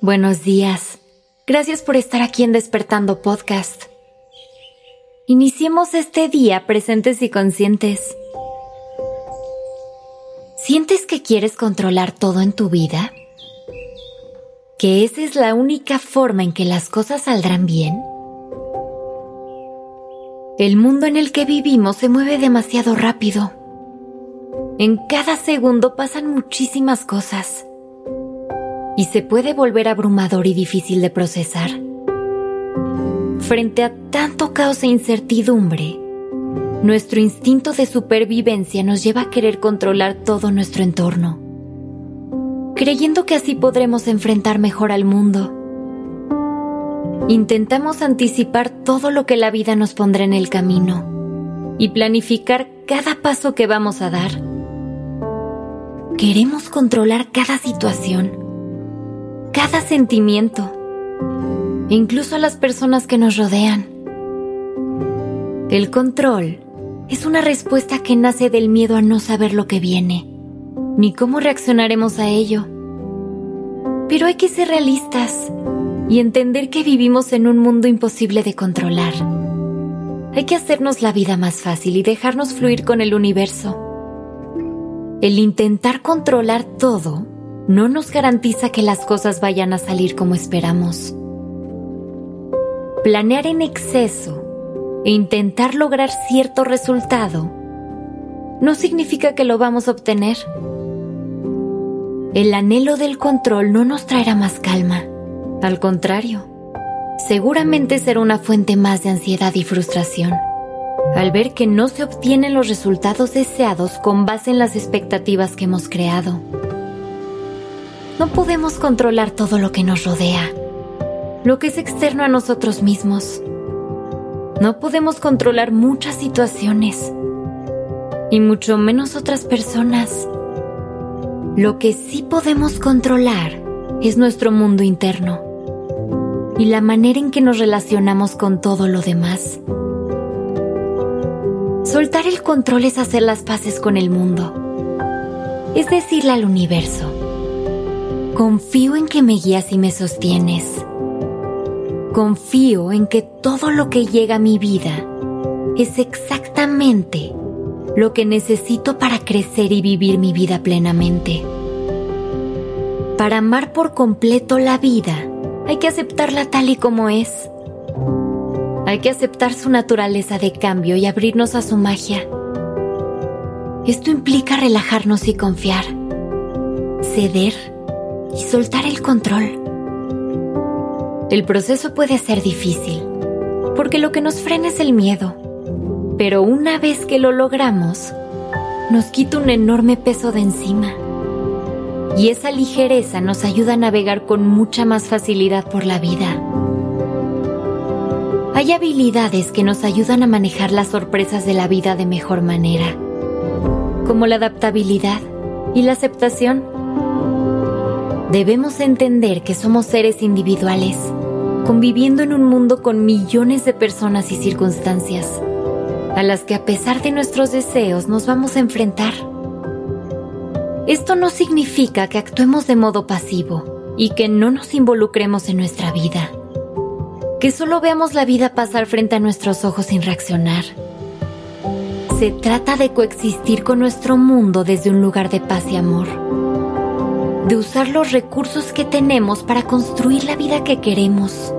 Buenos días. Gracias por estar aquí en Despertando Podcast. Iniciemos este día presentes y conscientes. ¿Sientes que quieres controlar todo en tu vida? ¿Que esa es la única forma en que las cosas saldrán bien? El mundo en el que vivimos se mueve demasiado rápido. En cada segundo pasan muchísimas cosas y se puede volver abrumador y difícil de procesar. Frente a tanto caos e incertidumbre, nuestro instinto de supervivencia nos lleva a querer controlar todo nuestro entorno, creyendo que así podremos enfrentar mejor al mundo. Intentamos anticipar todo lo que la vida nos pondrá en el camino y planificar cada paso que vamos a dar. Queremos controlar cada situación cada sentimiento, incluso a las personas que nos rodean. El control es una respuesta que nace del miedo a no saber lo que viene, ni cómo reaccionaremos a ello. Pero hay que ser realistas y entender que vivimos en un mundo imposible de controlar. Hay que hacernos la vida más fácil y dejarnos fluir con el universo. El intentar controlar todo no nos garantiza que las cosas vayan a salir como esperamos. Planear en exceso e intentar lograr cierto resultado no significa que lo vamos a obtener. El anhelo del control no nos traerá más calma. Al contrario, seguramente será una fuente más de ansiedad y frustración al ver que no se obtienen los resultados deseados con base en las expectativas que hemos creado. No podemos controlar todo lo que nos rodea, lo que es externo a nosotros mismos. No podemos controlar muchas situaciones, y mucho menos otras personas. Lo que sí podemos controlar es nuestro mundo interno y la manera en que nos relacionamos con todo lo demás. Soltar el control es hacer las paces con el mundo, es decirle al universo, Confío en que me guías y me sostienes. Confío en que todo lo que llega a mi vida es exactamente lo que necesito para crecer y vivir mi vida plenamente. Para amar por completo la vida, hay que aceptarla tal y como es. Hay que aceptar su naturaleza de cambio y abrirnos a su magia. Esto implica relajarnos y confiar, ceder y soltar el control. El proceso puede ser difícil, porque lo que nos frena es el miedo. Pero una vez que lo logramos, nos quita un enorme peso de encima. Y esa ligereza nos ayuda a navegar con mucha más facilidad por la vida. Hay habilidades que nos ayudan a manejar las sorpresas de la vida de mejor manera, como la adaptabilidad y la aceptación Debemos entender que somos seres individuales, conviviendo en un mundo con millones de personas y circunstancias, a las que a pesar de nuestros deseos nos vamos a enfrentar. Esto no significa que actuemos de modo pasivo y que no nos involucremos en nuestra vida, que solo veamos la vida pasar frente a nuestros ojos sin reaccionar. Se trata de coexistir con nuestro mundo desde un lugar de paz y amor de usar los recursos que tenemos para construir la vida que queremos,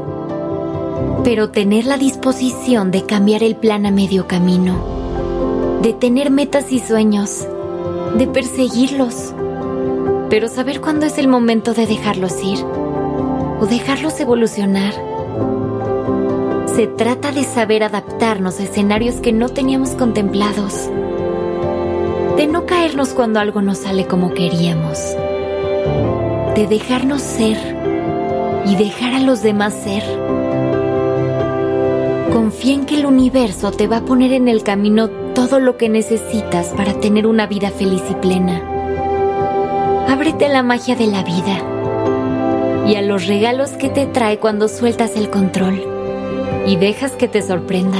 pero tener la disposición de cambiar el plan a medio camino, de tener metas y sueños, de perseguirlos, pero saber cuándo es el momento de dejarlos ir o dejarlos evolucionar. Se trata de saber adaptarnos a escenarios que no teníamos contemplados, de no caernos cuando algo no sale como queríamos de dejarnos ser y dejar a los demás ser. Confía en que el universo te va a poner en el camino todo lo que necesitas para tener una vida feliz y plena. Ábrete a la magia de la vida y a los regalos que te trae cuando sueltas el control y dejas que te sorprenda.